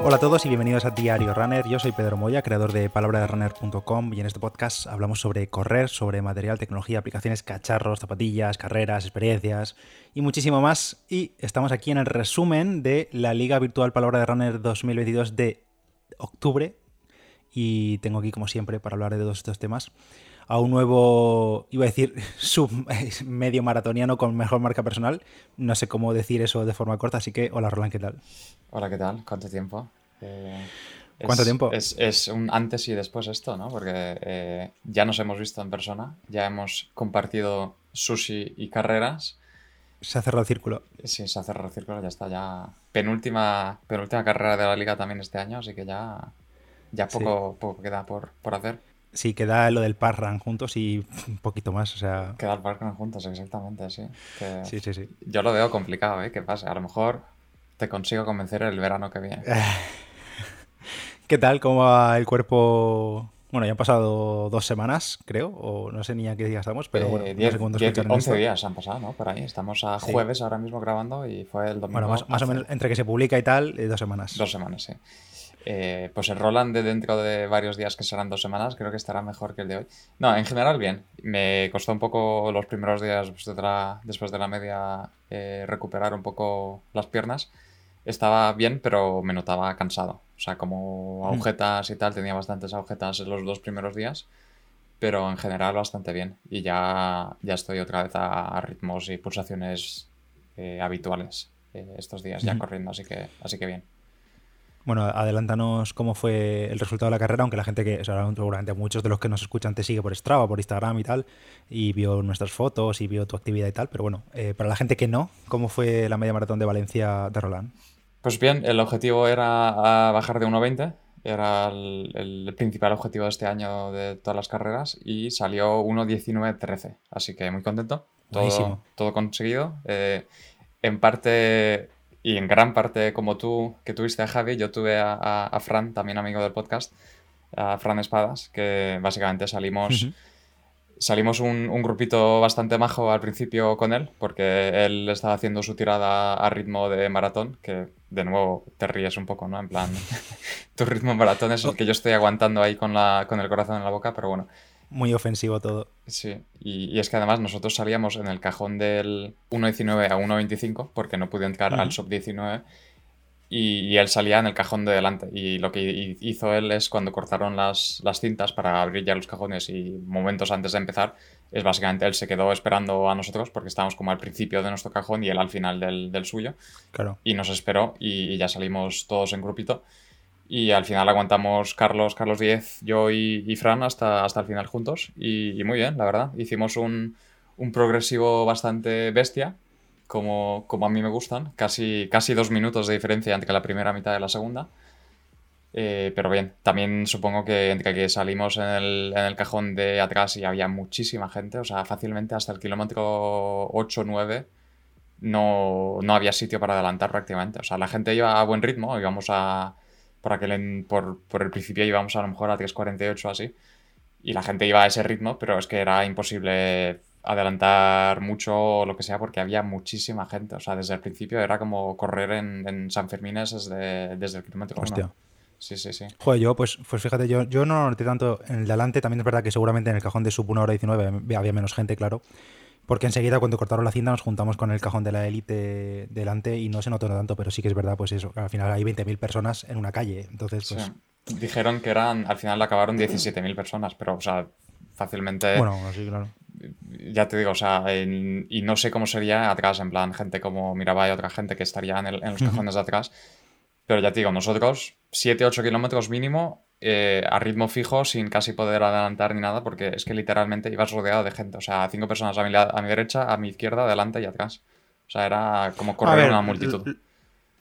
Hola a todos y bienvenidos a Diario Runner. Yo soy Pedro Moya, creador de palabraderunner.com y en este podcast hablamos sobre correr, sobre material, tecnología, aplicaciones, cacharros, zapatillas, carreras, experiencias y muchísimo más. Y estamos aquí en el resumen de la Liga Virtual Palabra de Runner 2022 de octubre. Y tengo aquí, como siempre, para hablar de todos estos temas, a un nuevo, iba a decir, sub medio maratoniano con mejor marca personal. No sé cómo decir eso de forma corta, así que hola Roland, ¿qué tal? Hola, ¿qué tal? ¿Cuánto tiempo? Eh, ¿Cuánto es- tiempo? Es, es un antes y después esto, ¿no? Porque eh, ya nos hemos visto en persona, ya hemos compartido sushi y carreras. Se ha cerrado el círculo. Sí, se ha cerrado el círculo, ya está, ya penúltima, penúltima carrera de la liga también este año, así que ya, ya Sí. poco, poco queda por, por hacer. Sí, queda lo del parran juntos y un poquito más, o sea... Queda el parque juntos, exactamente, sí. Que Sí, sí, sí. Yo lo veo complicado, ¿eh? Que pase. A lo mejor te consigo convencer el verano que viene. ¿Qué tal? ¿Cómo va el cuerpo? Bueno, ya han pasado dos semanas, creo, o no sé ni a qué día estamos, pero Eh, bueno, no diez- sé cuándo diez- escucharán 11 esto. días han pasado, ¿no? Por ahí. Estamos a Sí. jueves ahora mismo grabando y fue el domingo. Bueno, más, más o menos entre que se publica y tal, eh, dos semanas. Dos semanas, sí. Eh, pues el Roland de dentro de varios días, que serán dos semanas, creo que estará mejor que el de hoy. No, en general bien. Me costó un poco los primeros días después de la, después de la media eh, recuperar un poco las piernas. Estaba bien, pero me notaba cansado. O sea, como Mm. agujetas y tal, tenía bastantes agujetas en los dos primeros días. Pero en general bastante bien. Y ya, ya estoy otra vez a, ritmos y pulsaciones eh, habituales eh, estos días, ya corriendo, así que, así que bien. Bueno, adelántanos cómo fue el resultado de la carrera, aunque la gente que, o sea, seguramente muchos de los que nos escuchan te sigue por Strava, por Instagram y tal, y vio nuestras fotos y vio tu actividad y tal, pero bueno, eh, para la gente que no, ¿cómo fue la media maratón de Valencia de Roland? Pues bien, el objetivo era bajar de 1.20, era el, el principal objetivo de este año de todas las carreras y salió 1.19.13, así que muy contento, todo, Buenísimo. todo conseguido. Eh, en parte y en gran parte como tú, que tuviste a Javi, yo tuve a, a- a Fran, también amigo del podcast, a Fran Espadas, que básicamente salimos... Ujú. Salimos un, un grupito bastante majo al principio con él, porque él estaba haciendo su tirada a ritmo de maratón, que de nuevo te ríes un poco, ¿no? En plan, tu ritmo en maratón es el que yo estoy aguantando ahí con, la, con el corazón en la boca, pero bueno, Muy ofensivo todo. sí. Y, y es que además nosotros salíamos en el cajón del 1.19 a 1.25, porque no pude entrar al Ujú. sub 19, y, y él salía en el cajón de delante. Y lo que hi- hizo él es cuando cortaron las, las cintas para abrir ya los cajones y momentos antes de empezar, es básicamente él se quedó esperando a nosotros porque estábamos como al principio de nuestro cajón y él al final del, del suyo. Claro. Y nos esperó y, y ya salimos todos en grupito. Y al final aguantamos Carlos, Carlos 10, yo y, y Fran hasta, hasta el final juntos. Y, y muy bien, la verdad. Hicimos un, un progresivo bastante bestia, como, como a mí me gustan. Casi, casi dos minutos de diferencia entre la primera mitad y la segunda. Eh, pero bien, también supongo que entre que salimos en el, en el cajón de atrás y había muchísima gente, o sea, fácilmente hasta el kilómetro 8 9 no, no había sitio para adelantar prácticamente. O sea, la gente iba a buen ritmo, íbamos a. Por, aquel en- por, por el principio íbamos a lo mejor a 3.48 o así. Y la gente iba a ese ritmo, pero es que era imposible adelantar mucho o lo que sea porque había muchísima gente. O sea, desde el principio era como correr en, en San Fermines desde, desde el kilómetro Hostia. 1. Sí, sí, sí. Joder, yo, pues, pues fíjate, yo, yo no noté tanto en el de adelante, también es verdad que seguramente en el cajón de sub 1 hora 19 había menos gente, claro. Porque enseguida cuando cortaron la cinta nos juntamos con el cajón de la élite delante y no se notó tanto, pero sí que es verdad, pues eso, al final hay 20.000 personas en una calle. Entonces, pues, Sí. Dijeron que eran, al final acabaron 17.000 personas, pero, o sea, fácilmente. bueno, sí, claro. Ya te digo, o sea, en- y no sé cómo sería atrás, en plan, gente como Mirabai, otra gente que estaría en, el- en los cajones de atrás. Pero ya te digo, nosotros 7-8 kilómetros mínimo eh, a ritmo fijo, sin casi poder adelantar ni nada, porque es que literalmente ibas rodeado de gente. O sea, cinco personas a mi, a mi derecha, a mi izquierda, adelante y atrás. O sea, era como correr ver, una multitud.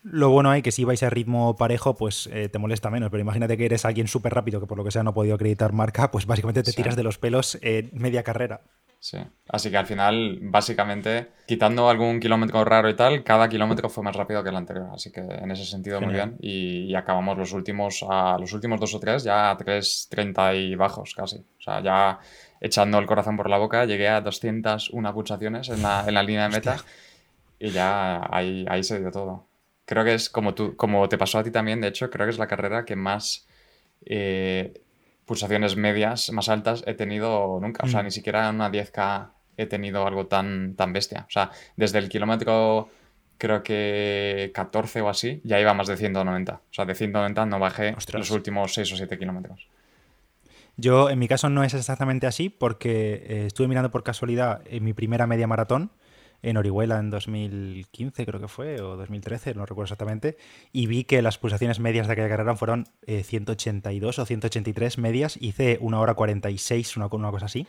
Lo bueno hay que si vais a ritmo parejo, pues eh, te molesta menos. Pero imagínate que eres alguien súper rápido que por lo que sea no ha podido acreditar marca, pues básicamente te Sí. tiras de los pelos eh, media carrera. Sí. Así que al final, básicamente, quitando algún kilómetro raro y tal, cada kilómetro fue más rápido que el anterior. Así que en ese sentido, muy Genial. bien. Y, y acabamos los últimos, a los últimos dos o tres ya a 3.30 y bajos casi. O sea, ya echando el corazón por la boca, llegué a 201 pulsaciones en la, en la línea de meta. Y ya ahí, ahí se dio todo. Creo que es como, tú, como te pasó a ti también, de hecho, creo que es la carrera que más eh, pulsaciones medias, más altas he tenido nunca. O sea, Mm. ni siquiera en una 10K he tenido algo tan, tan bestia. O sea, desde el kilómetro creo que 14 o así, ya iba más de 190. O sea, de 190 no bajé Ostras. los últimos 6 o 7 kilómetros. Yo, en mi caso, no es exactamente así porque eh, estuve mirando por casualidad en mi primera media maratón en Orihuela en 2015, creo que fue, o 2013, no recuerdo exactamente, y vi que las pulsaciones medias de aquella carrera fueron eh, 182 o 183 medias, hice una hora 46, una, una cosa así.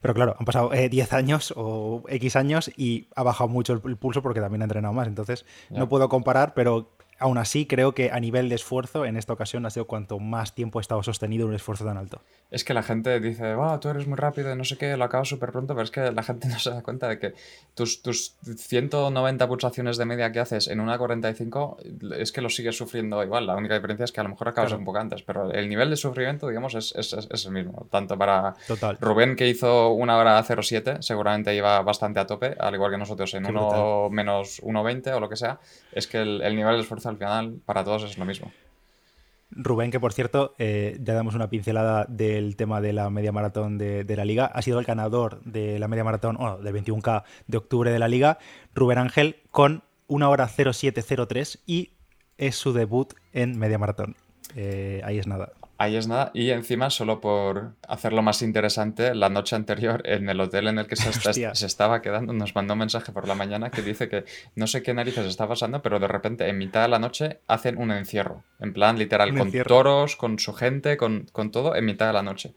Pero claro, han pasado eh, 10 años o X años y ha bajado mucho el, pulso porque también he entrenado más. Entonces, Ya. no puedo comparar, pero aún así creo que a nivel de esfuerzo, en esta ocasión ha sido cuanto más tiempo he estado sostenido un esfuerzo tan alto. Es que la gente dice, va, tú eres muy rápido y no sé qué, lo acabas súper pronto, pero es que la gente no se da cuenta de que tus, tus 190 pulsaciones de media que haces en una 45 es que lo sigues sufriendo igual. La única diferencia es que a lo mejor acabas Claro. un poco antes, pero el nivel de sufrimiento, digamos, es, es, es- el mismo. Tanto para Total. Rubén, que hizo una hora 07, seguramente iba bastante a tope, al igual que nosotros en Qué uno brutal. menos 1.20 o lo que sea. Es que el, el nivel de esfuerzo al final para todos es lo mismo. Rubén, que por cierto, eh, ya damos una pincelada del tema de la media maratón de, la liga, ha sido el ganador de la media maratón, o del 21K de octubre de la liga, Rubén Ángel, con una hora 0703 y es su debut en media maratón. Eh, ahí es nada. Ahí es nada. Y encima, solo por hacerlo más interesante, la noche anterior, en el hotel en el que se, estaba quedando, nos mandó un mensaje por la mañana que dice que no sé qué narices está pasando, pero de repente, en mitad de la noche, hacen un encierro. En plan, literal, Un con encierro. toros, con su gente, con, con todo, en mitad de la noche.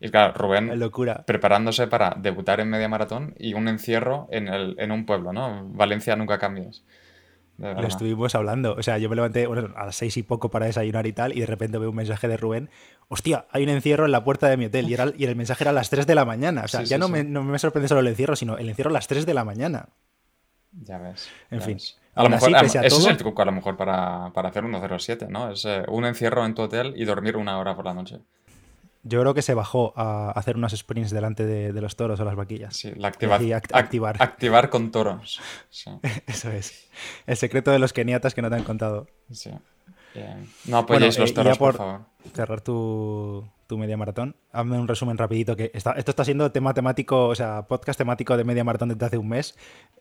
Y claro, Rubén Locura. preparándose para debutar en media maratón y un encierro en, el, en un pueblo, ¿no? Valencia nunca cambies. Lo estuvimos hablando. O sea, yo me levanté bueno, a las seis y poco para desayunar y tal, y de repente veo un mensaje de Rubén. Hostia, hay un encierro en la puerta de mi hotel. Y, era, y el mensaje era a las 3 de la mañana. O sea, Sí, ya sí, no, sí. Me, no me sorprende solo el encierro, sino el encierro a las 3 de la mañana. Ya ves. En ya fin. ves. A lo mejor, así, a- pese a ese todo- es el truco a lo mejor para, para hacer un 07, ¿no? Es eh, un encierro en tu hotel y dormir una hora por la noche. Yo creo que se bajó a hacer unos sprints delante de, de los toros o las vaquillas. Sí, la activa- act- activar. activar con toros. Sí, Eso es. El secreto de los keniatas que no te han contado. sí. Bien. No apoyéis Bueno, los eh, toros, por... por- favor. Cerrar tu, tu media maratón. Hazme un resumen rapidito que está, esto está siendo tema temático, o sea, podcast temático de media maratón desde hace un mes.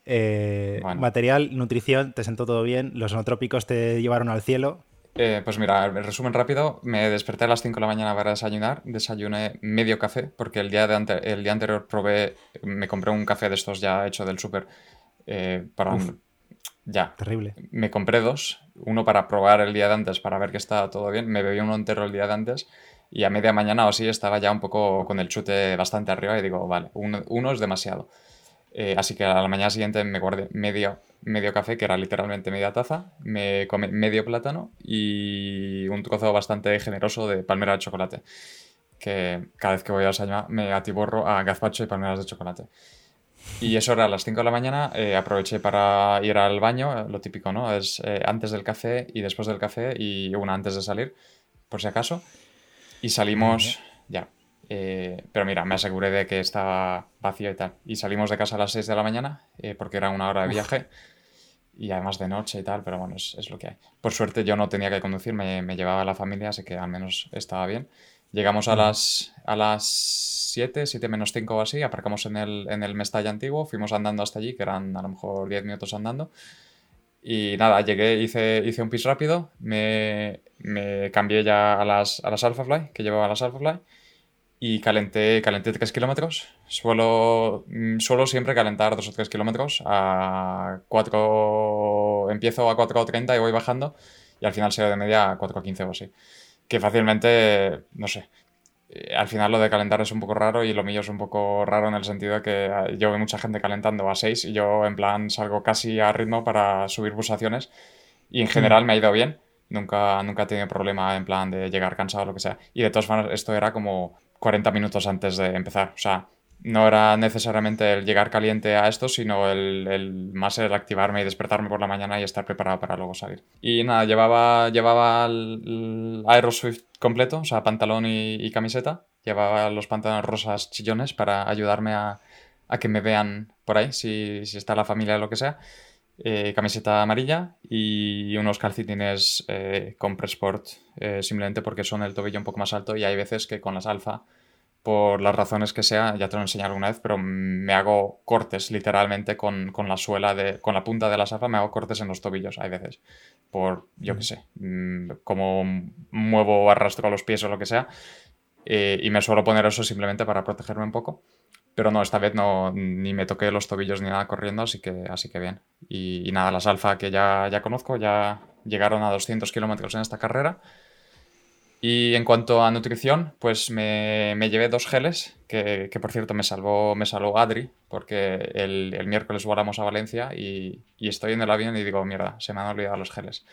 Eh, Bueno. Material, nutrición, te sentó todo bien. Los zootrópicos te llevaron al cielo. Eh, pues mira, el resumen rápido. Me desperté a las 5 de la mañana para desayunar. Desayuné medio café, porque el día, de ante- el día anterior probé, me compré un café de estos ya hecho del súper. eh, para Uf. Ya, Terrible. me compré dos, uno para probar el día de antes para ver que estaba todo bien, me bebí uno entero el día de antes y a media mañana o así estaba ya un poco con el chute bastante arriba y digo, vale, uno, uno es demasiado. Eh, así que a la mañana siguiente me guardé medio, medio café, que era literalmente media taza, me comí medio plátano y un trozo bastante generoso de palmera de chocolate, que cada vez que voy a desayunar me atiborro a gazpacho y palmeras de chocolate. Y eso era a las 5 de la mañana. eh, aproveché para ir al baño, lo típico, ¿no? Es eh, antes del café y después del café y una antes de salir, por si acaso. Y salimos. Eh, pero mira, me aseguré de que estaba vacío y tal. Y salimos de casa a las 6 de la mañana eh, porque era una hora de viaje. Y además de noche y tal, pero bueno, es, es lo que hay. Por suerte yo no tenía que conducir, me, me llevaba la familia, así que al menos estaba bien. Llegamos a las, a las 7, 7 menos 5 o así, aparcamos en el, en el Mestalla antiguo, fuimos andando hasta allí, que eran a lo mejor 10 minutos andando. Y nada, llegué, hice, hice un pis rápido, me, me cambié ya a las, a las Alphafly, que llevaba las Alphafly, y calenté, calenté 3 kilómetros. Suelo, mm, suelo siempre calentar 2 o 3 kilómetros. A 4, empiezo a 4.30 y voy bajando, y al final se de media a 4.15 o así. Que fácilmente, no sé, eh, al final lo de calentar es un poco raro y lo mío es un poco raro en el sentido de que eh, yo veo mucha gente calentando a 6 y yo en plan salgo casi a ritmo para subir pulsaciones y en general me ha ido bien. Nunca, nunca he tenido problema en plan de llegar cansado o lo que sea. Y de todas formas, esto era como 40 minutos antes de empezar. O sea, no era necesariamente el llegar caliente a esto, sino el, el más el activarme y despertarme por la mañana y estar preparado para luego salir. Y nada, llevaba, llevaba el, Aeroswift completo, o sea, pantalón y, y camiseta. Llevaba los pantalones rosas chillones para ayudarme a, a que me vean por ahí, si, si está la familia o lo que sea. Eh, camiseta amarilla y unos calcetines eh, con Pressport, eh, simplemente porque son el tobillo un poco más alto y hay veces que con las alfa, por las razones que sea, ya te lo he enseñado alguna vez, pero me hago cortes literalmente con, la suela, de, con la punta de la alfa, me hago cortes en los tobillos, hay veces, por, yo qué sé, mm, como muevo o arrastro los pies o lo que sea, y me suelo poner eso simplemente para protegerme un poco. Pero no, esta vez no, ni me toqué los tobillos ni nada corriendo, así que, así que bien. Y, nada, las alfa que ya, ya conozco ya llegaron a 200 kilómetros en esta carrera. Y en cuanto a nutrición, pues me, me llevé dos geles, que, por cierto me salvó, me salvó Adri, porque el, el miércoles volamos a Valencia y, y, estoy en el avión y digo, mierda, se me han olvidado los geles.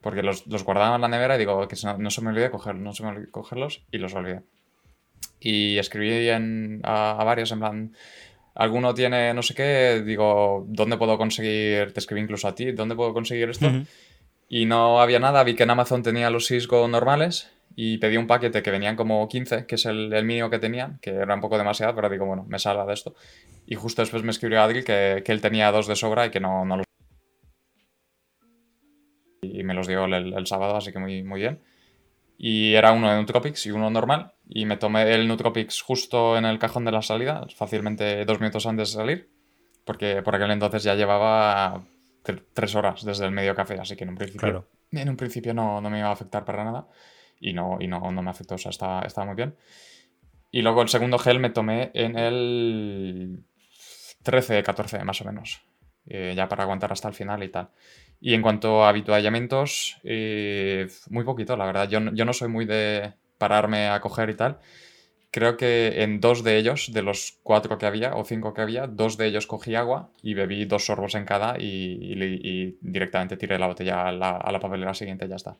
Porque los, los guardaba en la nevera y digo, que no, se me olvide no se me olvide cogerlos y los olvidé y escribí a, varios en plan, alguno tiene no sé qué, digo, ¿dónde puedo conseguir? Te escribí incluso a ti, ¿dónde puedo conseguir esto? Y no había nada, vi que en Amazon tenía los Cisco normales y pedí un paquete que venían como 15, que es el, mínimo que tenían, que era un poco demasiado, pero digo, bueno, me salva de esto. Y justo después me escribió Adri que, que él tenía dos de sobra y que no, no los... Y me los dio el, el sábado, así que muy, muy bien y era uno de Nootropics y uno normal. Y me tomé el Nootropics justo en el cajón de la salida, fácilmente dos minutos antes de salir, porque por aquel entonces ya llevaba tres horas desde el medio café, así que en un principio, en un principio no, no, me iba a afectar para nada y no, y no, no me afectó, o sea, estaba, estaba muy bien. Y luego el segundo gel me tomé en el 13, 14 más o menos, eh, ya para aguantar hasta el final y tal. Y en cuanto a habituallamientos, eh, muy poquito, la verdad. Yo, yo no soy muy de pararme a coger y tal. Creo que en dos de ellos, de los cuatro que había o cinco que había, dos de ellos cogí agua y bebí dos sorbos en cada y, directamente tiré la botella a la, a la, papelera siguiente y ya está.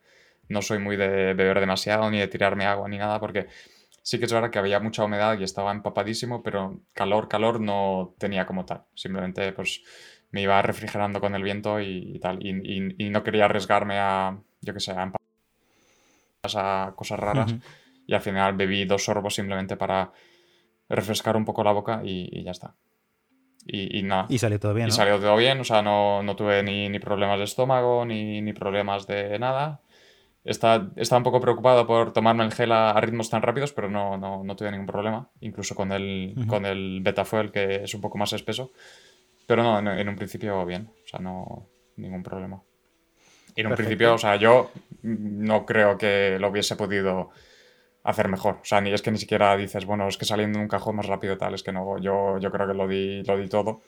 No soy muy de beber demasiado ni de tirarme agua ni nada porque sí que es verdad que había mucha humedad y estaba empapadísimo, pero calor, calor no tenía como tal. Simplemente pues me iba refrigerando con el viento y, tal. Y, no quería arriesgarme a, yo qué sé, a, a cosas raras. Y al final bebí dos sorbos simplemente para refrescar un poco la boca y, ya está. Y, nada. Y salió todo bien. Y salió todo bien, o sea, no, tuve ni, problemas de estómago, ni, problemas de nada. Está, estaba un poco preocupado por tomarme el gel a, ritmos tan rápidos, pero no, no, tuve ningún problema. Incluso con el, con el Betafuel, que es un poco más espeso. Pero no, en, un principio bien, o sea, no ningún problema. Y en un principio, o sea, yo no creo que lo hubiese podido hacer mejor. O sea, ni es que ni siquiera dices, bueno, es que saliendo de un cajón más rápido tal, es que no, yo, yo creo que lo di, lo di todo.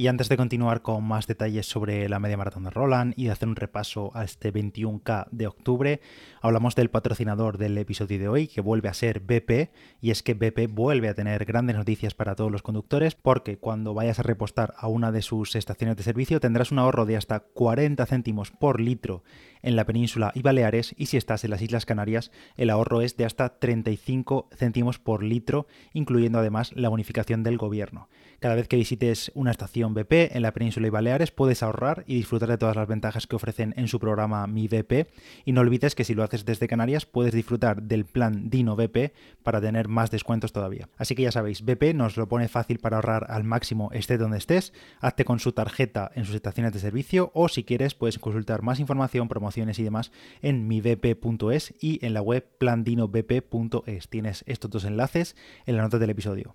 Y antes de continuar con más detalles sobre la media maratón de Roland y de hacer un repaso a este 21K de octubre, hablamos del patrocinador del episodio de hoy, que vuelve a ser BP, y es que BP vuelve a tener grandes noticias para todos los conductores, porque cuando vayas a repostar a una de sus estaciones de servicio tendrás un ahorro de hasta 40 céntimos por litro en la península y Baleares, y si estás en las Islas Canarias, el ahorro es de hasta 35 céntimos por litro, incluyendo además la bonificación del gobierno. Cada vez que visites una estación BP en la península y Baleares puedes ahorrar y disfrutar de todas las ventajas que ofrecen en su programa Mi BP. Y no olvides que si lo haces desde Canarias puedes disfrutar del plan Dino BP para tener más descuentos todavía. Así que ya sabéis, BP nos lo pone fácil para ahorrar al máximo esté donde estés. Hazte con su tarjeta en sus estaciones de servicio o si quieres puedes consultar más información, promociones y demás en mibp.es y en la web plandinobp.es. Tienes estos dos enlaces en la nota del episodio.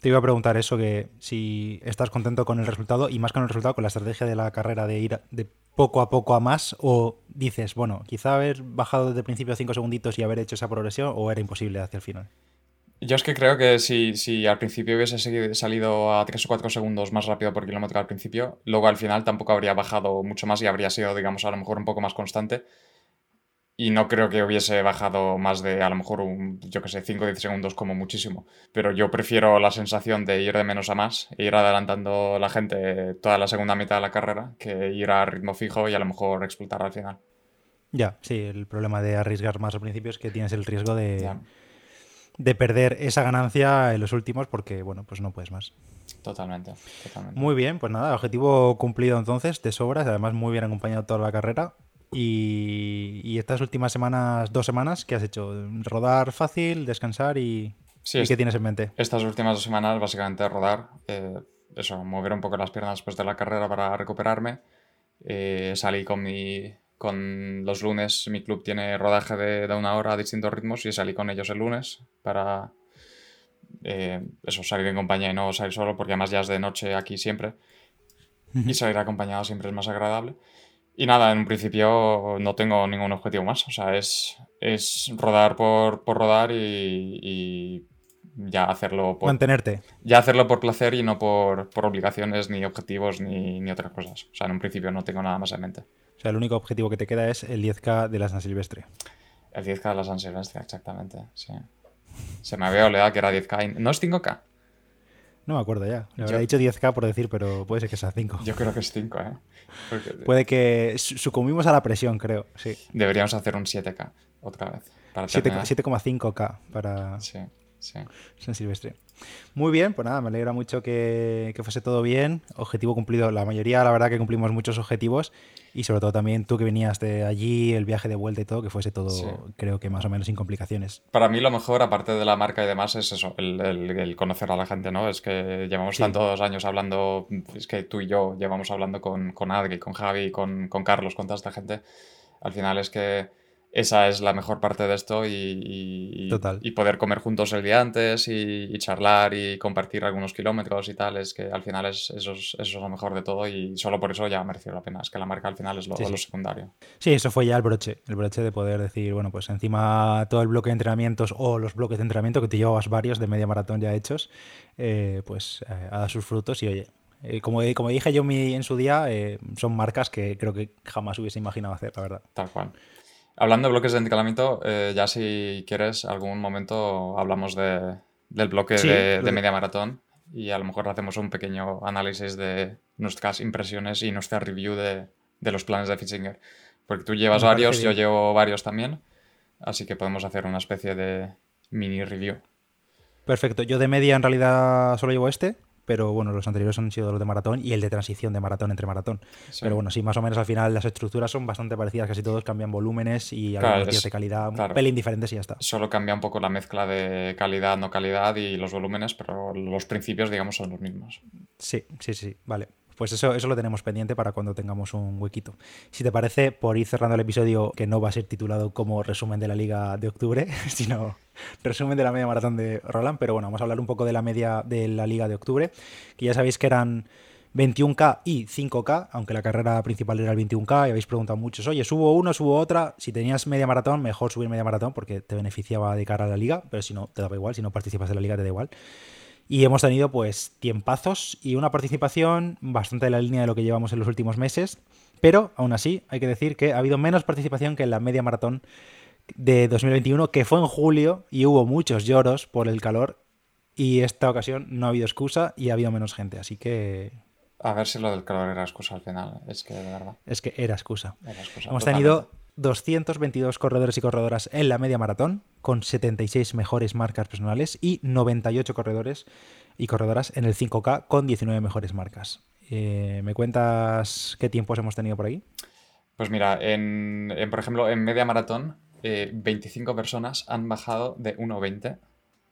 Te iba a preguntar eso, que si estás contento con el resultado y más con el resultado, con la estrategia de la carrera de ir de poco a poco a más, o dices, bueno, quizá haber bajado desde el principio cinco segunditos y haber hecho esa progresión, o era imposible hacia el final. Yo es que creo que si, si al principio hubiese salido a 3 o 4 segundos más rápido por kilómetro al principio, luego al final tampoco habría bajado mucho más y habría sido, digamos, a lo mejor un poco más constante y no creo que hubiese bajado más de a lo mejor un, yo que sé, 5 o 10 segundos como muchísimo. Pero yo prefiero la sensación de ir de menos a más e ir adelantando la gente toda la segunda mitad de la carrera que ir a ritmo fijo y a lo mejor explotar al final. Ya, sí, el problema de arriesgar más al principio es que tienes el riesgo de, de perder esa ganancia en los últimos porque, bueno, pues no puedes más. Totalmente, totalmente. Muy bien, pues nada, objetivo cumplido entonces, de sobras, además muy bien acompañado toda la carrera. Y, estas últimas semanas, dos semanas, ¿qué has hecho? ¿Rodar fácil, descansar y, qué tienes en mente? Estas últimas dos semanas, básicamente, rodar. Eh, eso, mover un poco las piernas después de la carrera para recuperarme. Eh, salí con mi. Con los lunes, mi club tiene rodaje de, de, una hora a distintos ritmos y salí con ellos el lunes para eh, eso, salir en compañía y no salir solo, porque además ya es de noche aquí siempre. Y salir acompañado siempre es más agradable. Y nada, en un principio no tengo ningún objetivo más. O sea, es, es rodar por, por rodar y, y, ya hacerlo por... Mantenerte. Ya hacerlo por placer y no por, por obligaciones, ni objetivos, ni, ni, otras cosas. O sea, en un principio no tengo nada más en mente. O sea, el único objetivo que te queda es el 10K de la San Silvestre. El 10K de la San Silvestre, exactamente, sí. Se me había olvidado que era 10K. ¿No es 5K? No me acuerdo ya. Le habría dicho 10K por decir, pero puede ser que sea 5. Yo creo que es 5, ¿eh? Porque... Puede que sucumbimos a la presión, creo. Sí. Deberíamos hacer un 7K otra vez. 7,5K para sí, sí. San Silvestre. Muy bien, pues nada, me alegra mucho que, que, fuese todo bien. Objetivo cumplido. La mayoría, la verdad, que cumplimos muchos objetivos. Y sobre todo también tú que venías de allí, el viaje de vuelta y todo, que fuese todo, sí. creo que más o menos sin complicaciones. Para mí lo mejor, aparte de la marca y demás, es eso, el, el, el conocer a la gente, ¿no? Es que llevamos sí. tantos años hablando, es que tú y yo llevamos hablando con, con Adri, con Javi, con, con Carlos, con toda esta gente. Al final es que esa es la mejor parte de esto y, y, y, poder comer juntos el día antes y, y, charlar y compartir algunos kilómetros y tal, es que al final es, eso, es, eso es lo mejor de todo y solo por eso ya ha merecido la pena, es que la marca al final es lo, sí, sí. lo, secundario. Sí, eso fue ya el broche, el broche de poder decir, bueno, pues encima todo el bloque de entrenamientos o los bloques de entrenamiento que te llevabas varios de media maratón ya hechos, eh, pues eh, ha dado sus frutos y oye, eh, como, como, dije yo en su día, eh, son marcas que creo que jamás hubiese imaginado hacer, la verdad. Tal cual. Hablando de bloques de encalamiento, eh, ya si quieres, algún momento hablamos de, del bloque sí, de, de, media maratón y a lo mejor hacemos un pequeño análisis de nuestras impresiones y nuestra review de, de los planes de Fitzinger. Porque tú llevas varios, yo llevo varios también, así que podemos hacer una especie de mini review. Perfecto, yo de media en realidad solo llevo este, pero bueno, los anteriores han sido los de maratón y el de transición de maratón entre maratón. Sí. Pero bueno, sí, más o menos al final las estructuras son bastante parecidas, casi todos cambian volúmenes y claro, algunos de calidad, claro. un pelín diferentes y ya está. Solo cambia un poco la mezcla de calidad, no calidad y los volúmenes, pero los principios, digamos, son los mismos. Sí, sí, sí, vale. Pues eso, eso lo tenemos pendiente para cuando tengamos un huequito. Si te parece, por ir cerrando el episodio, que no va a ser titulado como resumen de la Liga de Octubre, sino resumen de la media maratón de Roland, pero bueno, vamos a hablar un poco de la media de la Liga de Octubre, que ya sabéis que eran 21K y 5K, aunque la carrera principal era el 21K, y habéis preguntado muchos, oye, subo uno, subo otra, si tenías media maratón, mejor subir media maratón porque te beneficiaba de cara a la liga, pero si no, te daba igual, si no participas en la liga te da igual. Y hemos tenido pues tiempazos y una participación bastante de la línea de lo que llevamos en los últimos meses, pero aún así hay que decir que ha habido menos participación que en la media maratón de 2021, que fue en julio y hubo muchos lloros por el calor y esta ocasión no ha habido excusa y ha habido menos gente, así que... A ver si lo del calor era excusa al final, es que de verdad. Es que era excusa. Era excusa Hemos totalmente. tenido 222 corredores y corredoras en la media maratón, con 76 mejores marcas personales y 98 corredores y corredoras en el 5K con 19 mejores marcas. Eh, ¿Me cuentas qué tiempos hemos tenido por ahí? Pues mira, en, en por ejemplo, en media maratón, eh, 25 personas han bajado de 1.20,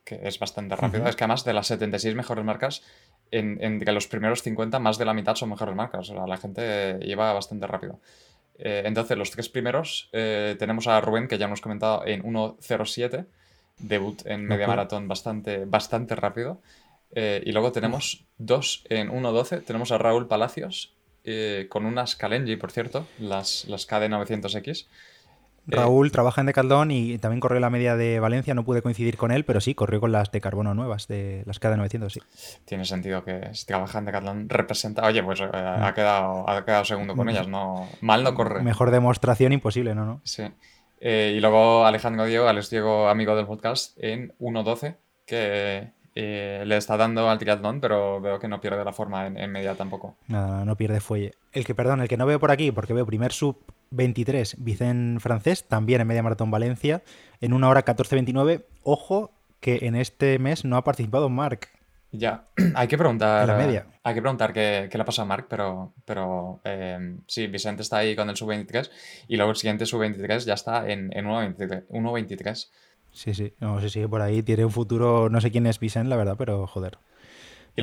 que es bastante rápido. Uh -huh. Es que además de las 76 mejores marcas, en, en, los primeros 50, más de la mitad son mejores marcas. O sea, la gente lleva bastante rápido. Eh, entonces, los tres primeros eh, tenemos a Rubén, que ya hemos comentado, en 1.07, debut en media maratón bastante, bastante rápido. Eh, y luego tenemos dos en 1.12, tenemos a Raúl Palacios, eh, con unas Kalenji, por cierto, las, las KD900X. Raúl eh, trabaja en Decathlon y también corrió la media de Valencia, no pude coincidir con él, pero sí, corrió con las de carbono nuevas, de las KD900, sí. Tiene sentido que si trabaja en Decathlon representa... Oye, pues eh, ha, quedado, ha quedado segundo con ellas, no mal no corre. Mejor demostración imposible, ¿no? no? Sí. Eh, y luego Alejandro Diego, Alex Diego, amigo del podcast, en 1.12, que eh, le está dando al triatlón, pero veo que no pierde la forma en, en media tampoco. Nada, no pierde fuelle. El que, perdón, el que no veo por aquí, porque veo primer sub 23, Vicen francés, también en media maratón Valencia, en una hora 14.29. Ojo que en este mes no ha participado Marc. Ya, hay que preguntar. la media. Hay que preguntar qué, qué le ha pasado a Marc, pero, pero eh, sí, Vicente está ahí con el sub-23 y luego el siguiente sub-23 ya está en, en 1.23. Sí, sí, no sé si por ahí tiene un futuro, no sé quién es Vicente, la verdad, pero joder. Y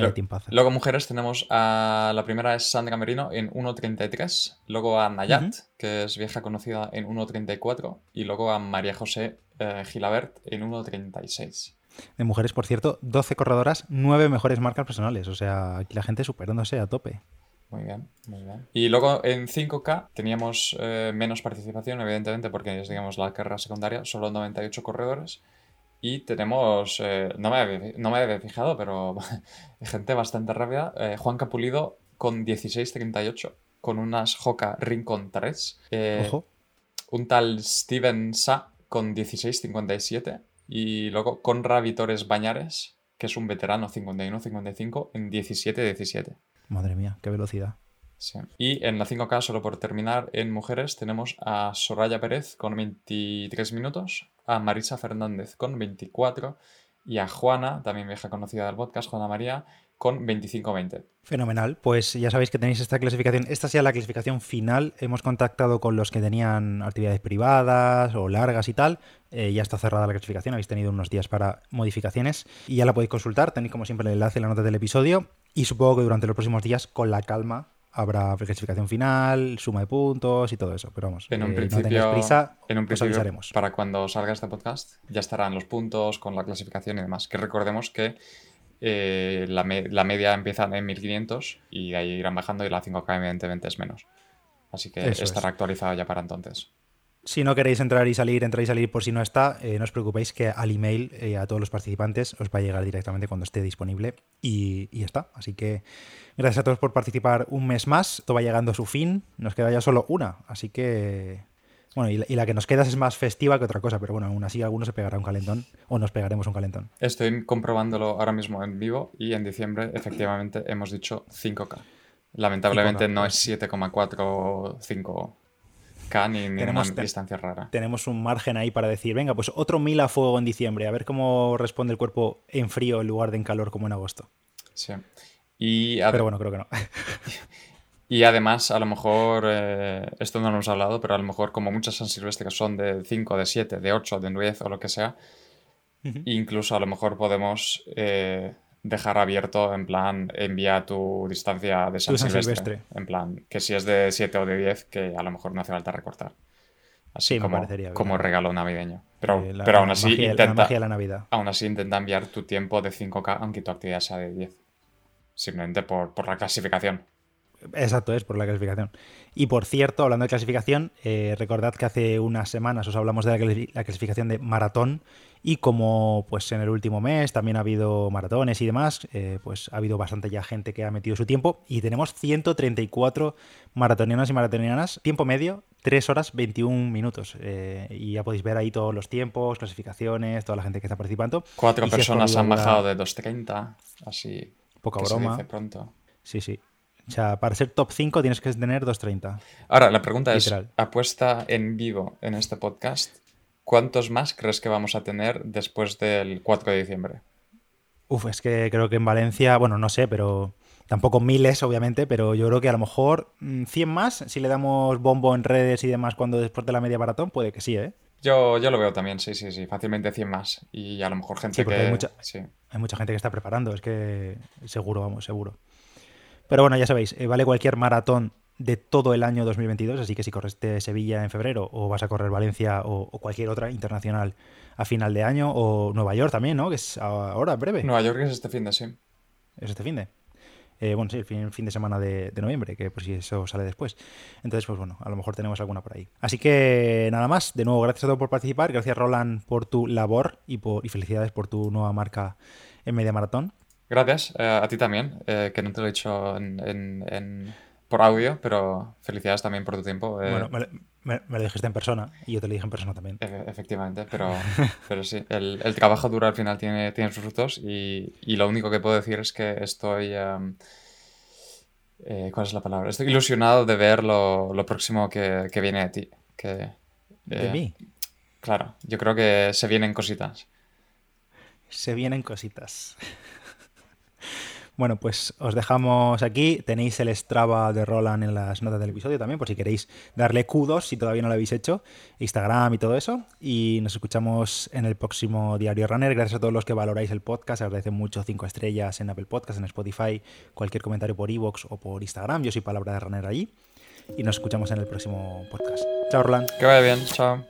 luego mujeres tenemos a la primera es Sandra Merino en 1.33, luego a Nayat, que es vieja conocida en 1.34, y luego a María José eh, Gilabert en 1.36. De mujeres, por cierto, 12 corredoras, 9 mejores marcas personales. O sea, aquí la gente superándose a tope. Muy bien, muy bien. Y luego en 5K teníamos eh, menos participación, evidentemente, porque es, digamos, la carrera secundaria, solo 98 corredores. Y tenemos, eh, no, me había, no, me había, fijado, pero gente bastante rápida. Eh, Juan Capulido con 16.38, con unas Hoka Rincon 3. Ojo. Un tal Steven Sa con 16.57. Y luego Conra Vitores Bañares, que es un veterano 51-55, en 17-17. Madre mía, qué velocidad. Sí. Y en la 5K, solo por terminar, en mujeres tenemos a Soraya Pérez con 23 minutos, a Marisa Fernández con 24 y a Juana, también vieja conocida del podcast, Juana María, con 25-20. Fenomenal. Pues ya sabéis que tenéis esta clasificación. Esta sea la clasificación final. Hemos contactado con los que tenían actividades privadas o largas y tal. Eh, ya está cerrada la clasificación. Habéis tenido unos días para modificaciones y ya la podéis consultar. Tenéis como siempre el enlace en la nota del episodio. Y supongo que durante los próximos días, con la calma, habrá clasificación final, suma de puntos y todo eso. Pero vamos, en un eh, principio, no prisa, en un principio, Para cuando salga este podcast, ya estarán los puntos con la clasificación y demás. Que recordemos que eh, la, media empieza en 1500 y de ahí irán bajando y la 5K evidentemente es menos. Así que estará actualizada ya para entonces. Si no queréis entrar y salir, entrar y salir por si no está, eh, no os preocupéis que al email eh, a todos los participantes os va a llegar directamente cuando esté disponible y, y, ya está. Así que gracias a todos por participar un mes más. Todo va llegando a su fin. Nos queda ya solo una. Así que bueno, y la, que nos queda es más festiva que otra cosa, pero bueno, aún así alguno se pegará un calentón o nos pegaremos un calentón. Estoy comprobándolo ahora mismo en vivo y en diciembre efectivamente hemos dicho 5K. Lamentablemente no es 7,45K ni, ni una distancia rara. Tenemos un margen ahí para decir, venga, pues otro mil a fuego en diciembre, a ver cómo responde el cuerpo en frío en lugar de en calor como en agosto. Sí. Y Pero bueno, creo que no. Y además, a lo mejor, eh, esto no lo hemos hablado, pero a lo mejor como muchas San Silvestre son de 5, de 7, de 8, de 9 o lo que sea, incluso a lo mejor podemos eh, dejar abierto en plan, envía tu distancia de San, Silvestre, En plan, que si es de 7 o de 10, que a lo mejor no hace falta recortar. Así como, como regalo navideño. Pero, eh, pero aún así intenta. La Navidad. Aún así intenta enviar tu tiempo de 5K, aunque tu actividad sea de 10. Simplemente por, por la clasificación. Exacto, es por la clasificación. Y por cierto, hablando de clasificación, eh, recordad que hace unas semanas os hablamos de la, clasificación de maratón y como pues en el último mes también ha habido maratones y demás, eh, pues ha habido bastante ya gente que ha metido su tiempo y tenemos 134 maratonianas y maratonianas, tiempo medio, 3 horas 21 minutos. Eh, y ya podéis ver ahí todos los tiempos, clasificaciones, toda la gente que está participando. Cuatro personas han bajado de 2.30, así. Poca broma. pronto. Sí, sí. O sea, para ser top 5 tienes que tener 2.30. Ahora, la pregunta es, apuesta en vivo en este podcast, ¿cuántos más crees que vamos a tener después del 4 de diciembre? Uf, es que creo que en Valencia, bueno, no sé, pero tampoco miles, obviamente, pero yo creo que a lo mejor 100 mm, más, si le damos bombo en redes y demás cuando después de la media maratón, puede que sí, ¿eh? Yo, yo lo veo también, sí, sí, sí, fácilmente 100 más. Y a lo mejor gente que... Hay mucha, hay mucha gente que está preparando, es que seguro, vamos, seguro. Pero bueno, ya sabéis, eh, vale cualquier maratón de todo el año 2022, así que si corres de Sevilla en febrero o vas a correr Valencia o, cualquier otra internacional a final de año o Nueva York también, ¿no? Que es ahora, breve. Nueva York es este fin de, sí. Es este fin de. Eh, bueno, sí, el fin, fin de semana de, noviembre, que por si eso sale después. Entonces, pues bueno, a lo mejor tenemos alguna por ahí. Así que nada más, de nuevo, gracias a todos por participar, gracias Roland por tu labor y, por, y felicidades por tu nueva marca en media maratón. Gracias, eh, a ti también, eh, que no te lo he dicho por audio, pero felicidades también por tu tiempo. Eh. Bueno, me, lo dijiste en persona y yo te lo dije en persona también. efectivamente, pero, pero sí, el, trabajo duro al final tiene, tiene sus frutos y, lo único que puedo decir es que estoy... Em, ¿Cuál es la palabra? Estoy ilusionado de ver lo, próximo que, viene de ti. Que, ¿De mí? Claro, yo creo que se vienen cositas. Se vienen cositas. Bueno, pues os dejamos aquí. Tenéis el Strava de Roland en las notas del episodio también, por si queréis darle kudos si todavía no lo habéis hecho. Instagram y todo eso. Y nos escuchamos en el próximo Diario Runner. Gracias a todos los que valoráis el podcast. Agradecen mucho cinco estrellas en Apple Podcast, en Spotify, cualquier comentario por iVoox o por Instagram. Yo soy Palabra de Runner allí. Y nos escuchamos en el próximo podcast. Chao, Roland. Que vaya bien. Chao.